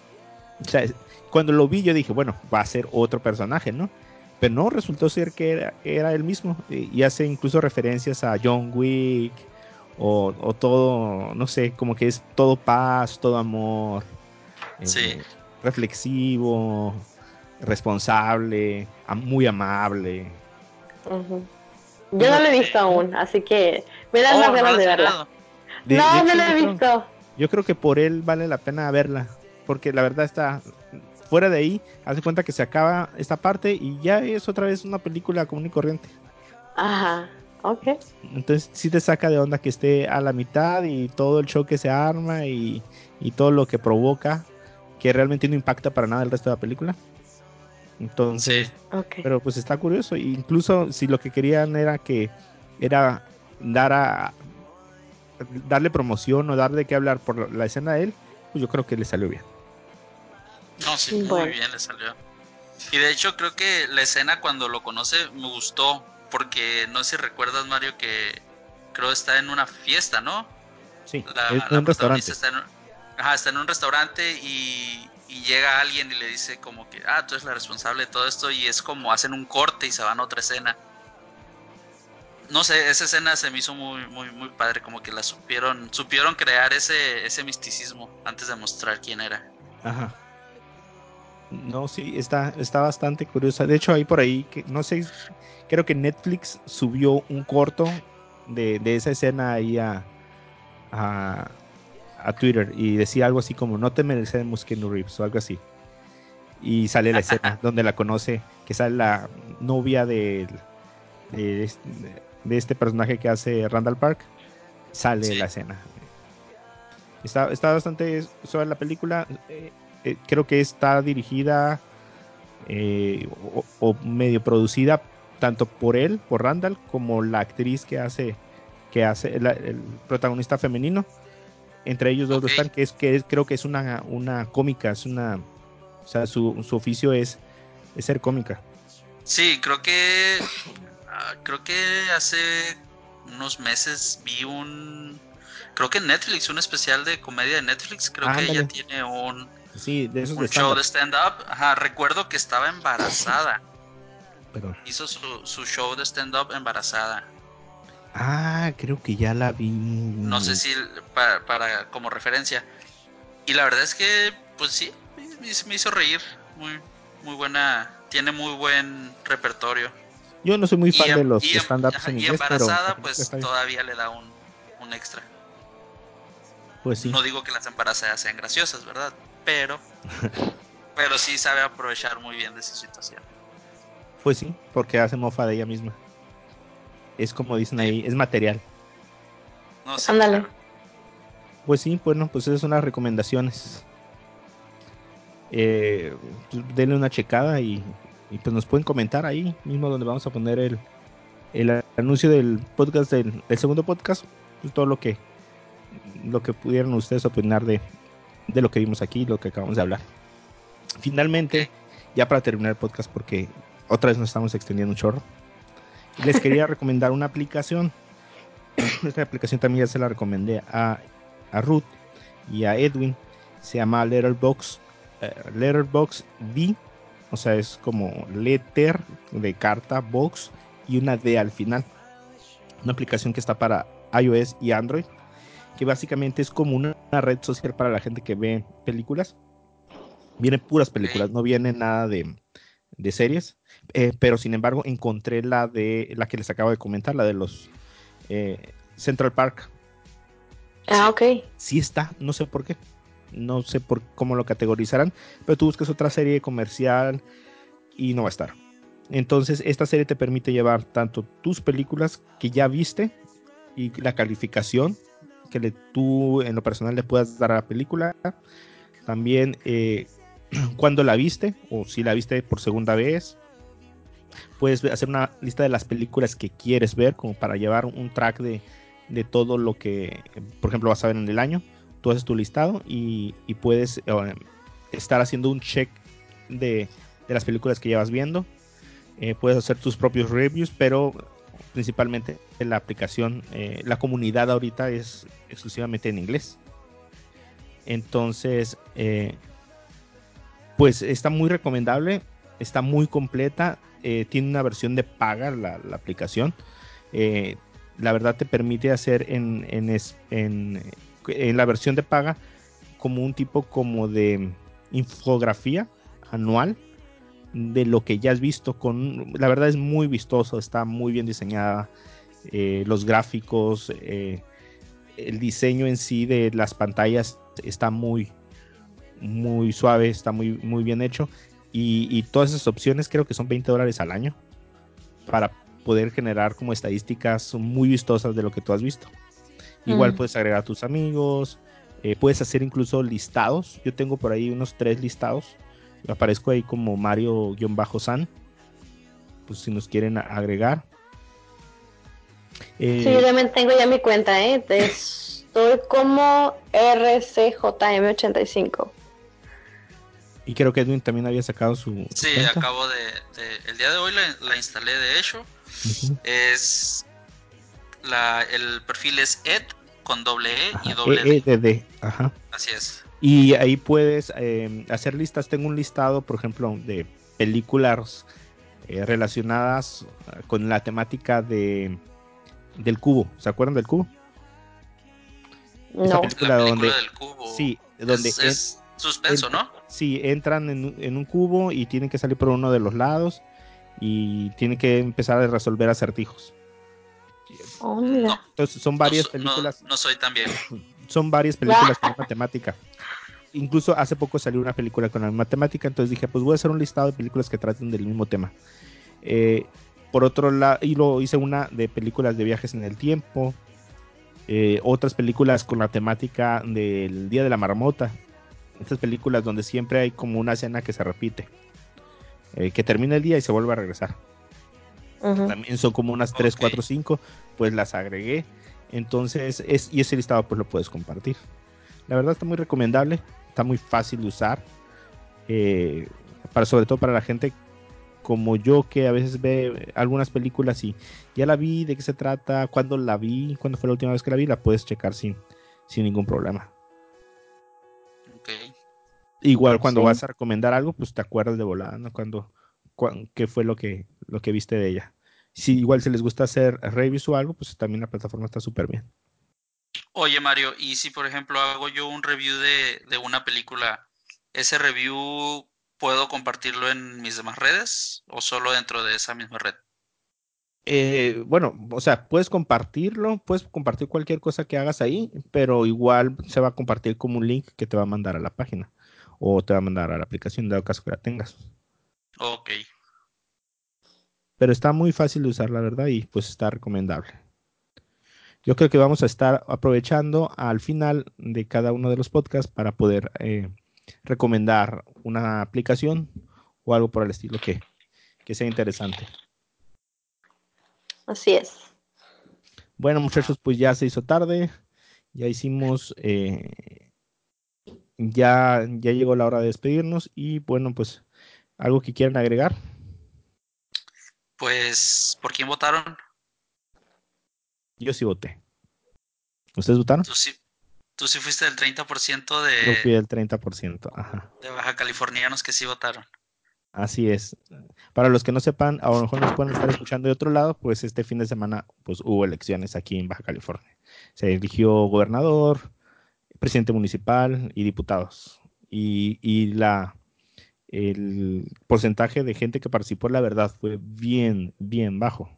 O sea, cuando lo vi yo dije, bueno, va a ser otro personaje, ¿no? Pero no, resultó ser que era, era él mismo. Y hace incluso referencias a John Wick. O, todo, no sé, como que es todo paz, todo amor. Eh, reflexivo, muy amable. Yo no lo he visto aún, así que Me dan Oh, ¿no ganas la de verla. de no, no la he creo- visto. Yo creo que por él vale la pena verla, porque la verdad está fuera de ahí, hace cuenta que se acaba esta parte y ya es otra vez una película común y corriente. Ajá, ok. Entonces sí te saca de onda que esté a la mitad y todo el show que se arma y, y todo lo que provoca, que realmente no impacta para nada el resto de la película. Entonces, Sí. Pero pues está curioso. Incluso si lo que querían era que era dar a darle promoción o darle que hablar por la- escena de él, pues yo creo que le salió bien. No, sí, muy bien le salió. Y de hecho creo que la escena cuando lo conoce me gustó, porque no sé si recuerdas Mario que creo está en una fiesta, ¿no? Sí, La, es la un restaurante. Está en, un- ajá, está en un restaurante y, y llega alguien y le dice como que, ah, tú eres la responsable de todo esto y es como hacen un corte y se van a otra escena. No sé, esa escena se me hizo muy, muy, muy padre, como que la supieron, supieron crear ese, ese misticismo antes de mostrar quién era. Ajá. No, sí, está, está bastante curiosa. De hecho, hay por ahí que no sé, creo que Netflix subió un corto de, de esa escena ahí a, a, a Twitter y decía algo así como no te merecemos Keanu Reeves o algo así. Y sale la escena donde la conoce, que sale la novia de, este, de este personaje que hace Randall Park. Sale Sí. la escena. Está, está bastante suave la película. eh, eh, creo que está dirigida eh, o, o medio producida tanto por él, por Randall, como la actriz que hace, que hace el protagonista femenino. Entre ellos dos Ok. están, que es que es- creo que es una, una cómica, es una, o sea, su, su oficio es, es ser cómica. Sí, creo que ah, creo que hace unos meses vi un creo que en Netflix, un especial de comedia de Netflix, creo que ella tiene un, Sí, de esos un de show stand-up. de stand up. Ajá, recuerdo que estaba embarazada. Perdón. Hizo su, su show de stand up embarazada. Ah, creo que ya la vi. No sé si para, para como referencia. Y la verdad es que pues sí, me, me hizo reír. Muy muy buena, tiene muy buen repertorio. Yo no soy muy fan y, em- de los em- stand-ups en y inglés, embarazada, pues todavía le da un, un extra. Pues sí. No digo que las embarazadas sean graciosas, ¿verdad? Pero, pero sí sabe aprovechar muy bien de su situación. Pues sí, porque hace mofa de ella misma. Es como dicen ahí, es material. No sé. Ándale. Pues sí, bueno, pues esas son las recomendaciones. Eh, denle una checada y, y pues nos pueden comentar ahí mismo donde vamos a poner el, el anuncio del podcast, del, del segundo podcast, pues todo lo que lo que pudieran ustedes opinar de, de lo que vimos aquí, lo que acabamos de hablar. Finalmente, ya para terminar el podcast, porque otra vez nos estamos extendiendo un chorro, les quería recomendar una aplicación. Esta aplicación también ya se la recomendé a, a Ruth y a Edwin. Se llama Letterbox, eh, Letterbox D. O sea, es como letter de carta, box y una D al final. Una aplicación que está para iOS y Android. Que básicamente es como una, una red social para la gente que ve películas. Vienen puras películas, no viene nada de, de series. Eh, pero sin embargo, encontré la de la que les acabo de comentar, la de los eh, Central Park. Ah, ok. Sí está, no sé por qué. No sé por cómo lo categorizarán, pero tú buscas otra serie comercial y no va a estar. Entonces, esta serie te permite llevar tanto tus películas que ya viste y la calificación que le, tú en lo personal le puedas dar a la película. También eh, cuando la viste o si la viste por segunda vez. Puedes hacer una lista de las películas que quieres ver como para llevar un track de, de todo lo que, por ejemplo, vas a ver en el año. Tú haces tu listado y, y puedes eh, estar haciendo un check de, de, las películas que llevas viendo. Eh, puedes hacer tus propios reviews, pero principalmente en la aplicación, eh, la comunidad ahorita es exclusivamente en inglés. Entonces, pues está muy recomendable, está muy completa, eh, tiene una versión de paga la, aplicación. Eh, la verdad te permite hacer en, en, en, la versión de paga como un tipo como de infografía anual de lo que ya has visto con la verdad es muy vistoso está muy bien diseñada eh, los gráficos, el diseño en sí de las pantallas está muy, muy suave, está muy, muy bien hecho. Y, todas esas opciones creo que son 20 dólares al año para poder generar como estadísticas muy vistosas de lo que tú has visto. Igual mm. puedes agregar a tus amigos, eh, puedes hacer incluso listados. Yo tengo por ahí unos tres listados. Aparezco ahí como Mario-San. Pues si nos quieren agregar. sí, yo también tengo ya mi cuenta, ¿eh? Estoy como RCJM85. Y creo que Edwin también había sacado su. Sí, acabo de, El día de hoy la, instalé, de hecho. Es. La, el perfil es Ed con doble E y doble e, e D. Ajá. Así es. Y ahí puedes em, hacer listas. Tengo un listado, por ejemplo, de películas eh, relacionadas ah, con la temática de del cubo. ¿Se acuerdan del cubo? No. película, donde, del cubo. Sí, donde es, suspenso, ¿no? Sí, entran en, un cubo y tienen que salir por uno de los lados y tienen que empezar a resolver acertijos. Oh, Entonces son varias películas. No, soy tan bien. Son varias películas con matemática. Incluso hace poco salió una película con la matemática, entonces dije, pues voy a hacer un listado de películas que traten del mismo tema. Eh, por otro lado, y lo hice una de películas de viajes en el tiempo, eh, otras películas con la temática del Día de la Marmota, estas películas donde siempre hay como una escena que se repite, eh, que termina el día y se vuelve a regresar. También son como unas 3, 4, 5, pues las agregué. Entonces, es, y ese listado pues lo puedes compartir. La verdad está muy recomendable, está muy fácil de usar, eh, para, sobre todo para la gente como yo que a veces ve algunas películas y ya la vi, de qué se trata, cuándo la vi, cuándo fue la última vez que la vi, la puedes checar sin, sin ningún problema. Igual cuando vas a recomendar algo, pues te acuerdas de volada, ¿no? Cuando, qué fue lo que, lo que viste de ella. Si igual si les gusta hacer reviews o algo, pues también la plataforma está súper bien. Oye Mario, y si por ejemplo hago yo un review de, de una película, ¿ese review puedo compartirlo en mis demás redes o solo dentro de esa misma red? Eh, bueno, o sea, puedes compartirlo, puedes compartir cualquier cosa que hagas ahí, pero igual se va a compartir como un link que te va a mandar a la página o te va a mandar a la aplicación, dado caso que la tengas. Ok. Pero está muy fácil de usar, la verdad, y pues está recomendable. Yo creo que vamos a estar aprovechando al final de cada uno de los podcasts para poder eh, recomendar una aplicación o algo por el estilo que, que sea interesante. Así es. Bueno, muchachos, pues ya se hizo tarde. Ya hicimos. Eh, ya, ya llegó la hora de despedirnos. Y bueno, pues, ¿algo que quieran agregar? Pues, ¿por quién votaron? Yo sí voté. ¿Ustedes votaron? Tú sí, tú sí fuiste del 30% de. Yo fui del 30%, ajá. De baja californianos que sí votaron. Así es. Para los que no sepan, a lo mejor nos pueden estar escuchando de otro lado, pues este fin de semana pues hubo elecciones aquí en Baja California. Se eligió gobernador, presidente municipal y diputados. Y, y la el porcentaje de gente que participó, la verdad, fue bien, bien bajo.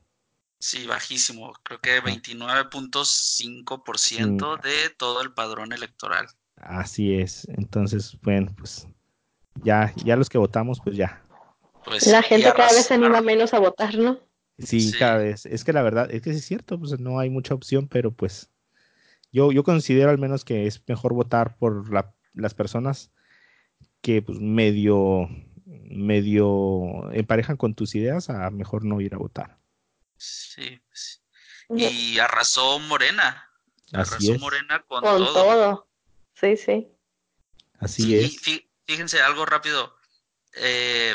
Sí, bajísimo. Creo que 29.5% de todo el padrón electoral. Así es. Entonces, bueno, pues ya, ya los que votamos, pues ya, pues, la gente cada vez se anima menos a votar, ¿no? Sí, cada vez. Es que la verdad, es que sí es cierto, pues no hay mucha opción, pero pues yo, yo considero al menos que es mejor votar por las personas que pues medio, medio emparejan con tus ideas a mejor no ir a votar. Sí, Y arrasó Morena. arrasó Morena con, todo. Sí, sí. Así es. Fíjense, algo rápido. Eh,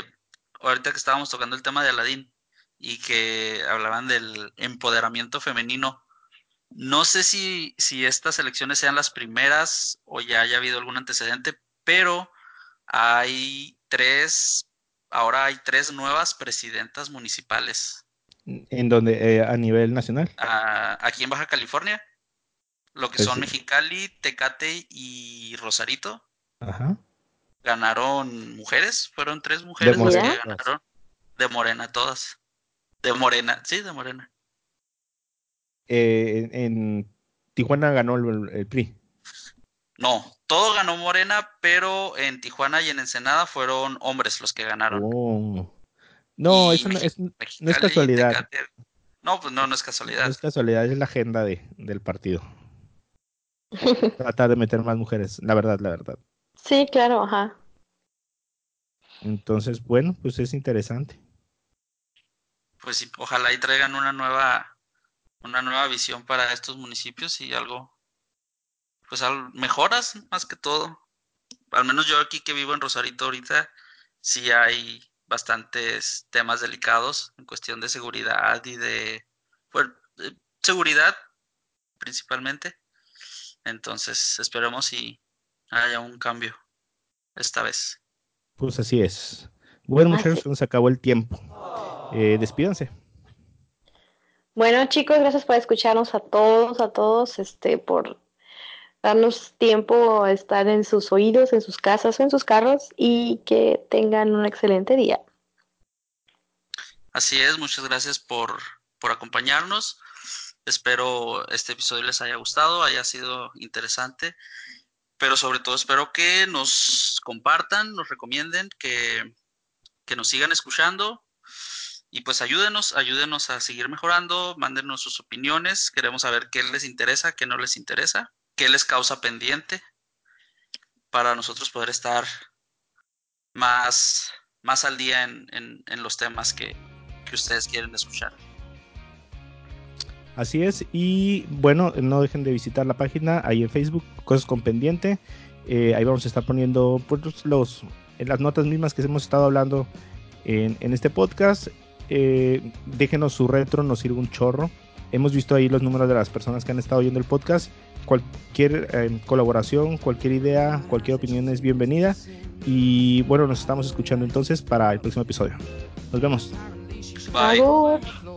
ahorita que estábamos tocando el tema de Aladdin y que hablaban del empoderamiento femenino, no sé si, si estas elecciones sean las primeras o ya haya habido algún antecedente, pero hay tres, ahora hay tres nuevas presidentas municipales. ¿En donde eh, ¿A nivel nacional? Ah, aquí en Baja California. Lo que son Mexicali, Tecate y Rosarito. Ajá ganaron mujeres, fueron tres mujeres morena, que ganaron de morena todas. De morena, sí, de morena. Eh, en, Tijuana ganó el, PRI. No, todo ganó Morena, pero en Tijuana y en Ensenada fueron hombres los que ganaron. Oh. No, eso no es, no es casualidad. No, pues no, no es casualidad. No es casualidad, es la agenda de, del partido. Tratar de meter más mujeres, la verdad, la verdad. Sí, claro, ajá. Entonces, bueno, pues es interesante. Pues sí, ojalá y traigan una nueva, una nueva visión para estos municipios y algo, pues mejoras más que todo. Al menos yo aquí que vivo en Rosarito ahorita, sí hay bastantes temas delicados en cuestión de seguridad y de, bueno, seguridad principalmente. Entonces, esperemos y haya un cambio esta vez. Pues así es. Bueno, muchachos, se nos acabó el tiempo. Eh, despídanse. Bueno, chicos, gracias por escucharnos a todos, a todos, este, por darnos tiempo a estar en sus oídos, en sus casas o en sus carros y que tengan un excelente día. Así es, muchas gracias por, por acompañarnos. Espero este episodio les haya gustado, haya sido interesante pero sobre todo espero que nos compartan, nos recomienden, que, nos sigan escuchando y pues ayúdenos, ayúdenos a seguir mejorando, mándenos sus opiniones, queremos saber qué les interesa, qué no les interesa, qué les causa pendiente para nosotros poder estar más, más al día en, en, los temas que, que ustedes quieren escuchar. Así es, y bueno, no dejen de visitar la página ahí en Facebook, Cosas con Pendiente. Eh, ahí vamos a estar poniendo pues, los, las notas mismas que hemos estado hablando en, este podcast. Eh, déjenos su retro, nos sirve un chorro. Hemos visto ahí los números de las personas que han estado oyendo el podcast. Cualquier eh, colaboración, cualquier idea, cualquier opinión es bienvenida. Y bueno, nos estamos escuchando entonces para el próximo episodio. Nos vemos. Bye.